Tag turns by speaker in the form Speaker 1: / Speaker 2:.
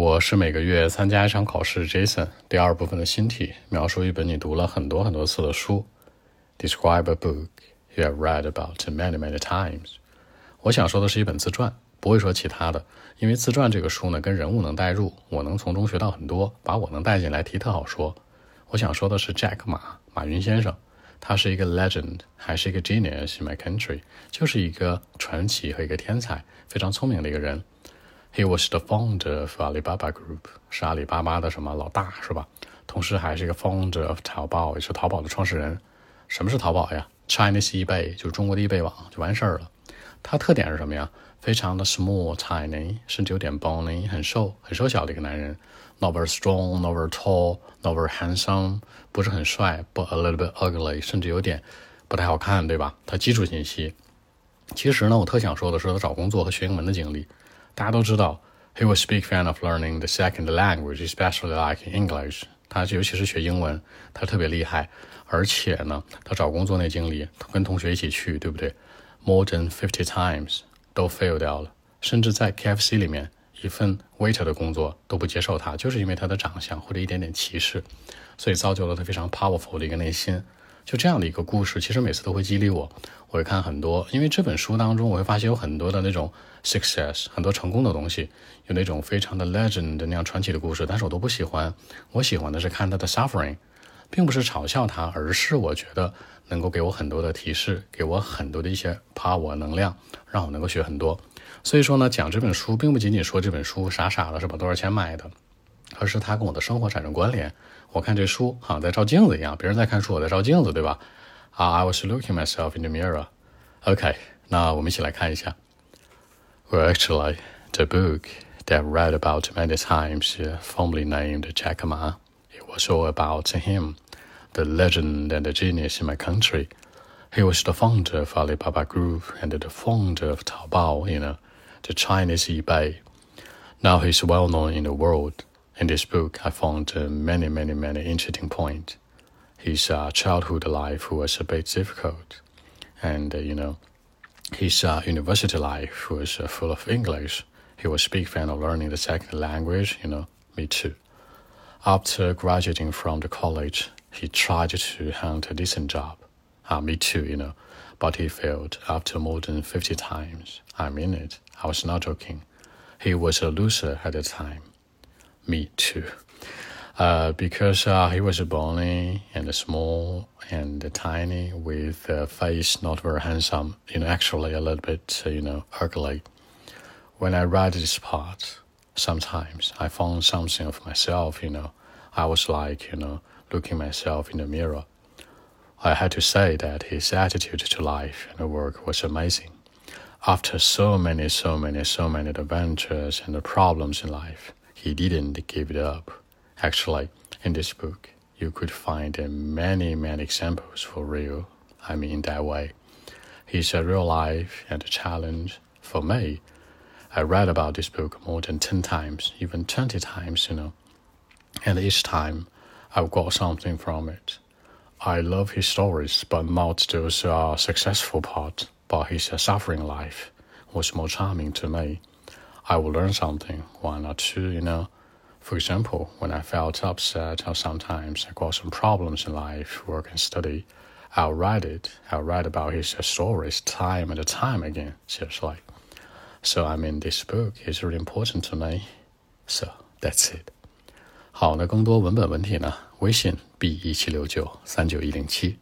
Speaker 1: 我是每个月参加一场考试，Jason。第二部分的新题描述一本你读了很多很多次的书。Describe a book you have read about many many times。我想说的是一本自传，不会说其他的，因为自传这个书呢，跟人物能代入，我能从中学到很多，把我能带进来，题特好说。我想说的是 Jack 马马云先生。他是一个 legend，还是一个 genius in my country，就是一个传奇和一个天才，非常聪明的一个人。He was the founder of Alibaba Group，是阿里巴巴的什么老大是吧？同时还是一个 founder of 淘宝，也是淘宝的创始人。什么是淘宝呀？Chinese eBay 就是中国的 eBay 网，就完事儿了。它特点是什么呀？非常的 small tiny，甚至有点 bony，很瘦很瘦小的一个男人。Not very strong, not very tall, not very handsome，不是很帅，but a little bit ugly，甚至有点不太好看，对吧？他基础信息。其实呢，我特想说的是他找工作和学英文的经历。大家都知道，he was big fan of learning the second language, especially like English。他尤其是学英文，他特别厉害。而且呢，他找工作那经历，跟同学一起去，对不对？More than fifty times 都 fail 掉了，甚至在 KFC 里面。一份 waiter 的工作都不接受他，就是因为他的长相或者一点点歧视，所以造就了他非常 powerful 的一个内心。就这样的一个故事，其实每次都会激励我。我会看很多，因为这本书当中，我会发现有很多的那种 success，很多成功的东西，有那种非常的 legend 那样传奇的故事，但是我都不喜欢。我喜欢的是看他的 suffering，并不是嘲笑他，而是我觉得能够给我很多的提示，给我很多的一些 power 能量，让我能够学很多。所以说呢，讲这本书并不仅仅说这本书傻傻的是把多少钱买的，而是它跟我的生活产生关联。我看这书好像在照镜子一样，别人在看书，我在照镜子，对吧？啊，I was looking myself in the mirror. OK，那我们一起来看一下。Well, actually, the book that I've read about many times, formerly named Jack Ma, it was all about him, the legend and the genius in my country. He was the founder of Alibaba Group and the founder of Taobao, you know the Chinese eBay. Now he's well known in the world. In this book, I found uh, many, many, many interesting points. His uh, childhood life was a bit difficult, and uh, you know, his uh, university life was uh, full of English. He was a big fan of learning the second language. You know, me too. After graduating from the college, he tried to hunt a decent job. Ah, me too. You know, but he failed after more than fifty times. I mean it. I was not joking. He was a loser at the time. Me too. Uh, because uh, he was a bony and small and tiny with a face not very handsome, you know, actually a little bit, uh, you know, ugly. When I read this part, sometimes I found something of myself, you know. I was like, you know, looking myself in the mirror. I had to say that his attitude to life and work was amazing after so many, so many, so many adventures and problems in life, he didn't give it up. Actually, in this book, you could find many, many examples for real. I mean, in that way. He's a real life and a challenge for me. I read about this book more than 10 times, even 20 times, you know. And each time, I've got something from it. I love his stories, but not those uh, successful parts but his suffering life was more charming to me. I would learn something, one or two, you know. For example, when I felt upset or sometimes I got some problems in life, work and study, I'll write it. I'll write about his stories time and time again, seriously. So I mean, this book is really important to me. So that's it. 好，那更多文本问题呢？微信 b 一七六九三九一零七。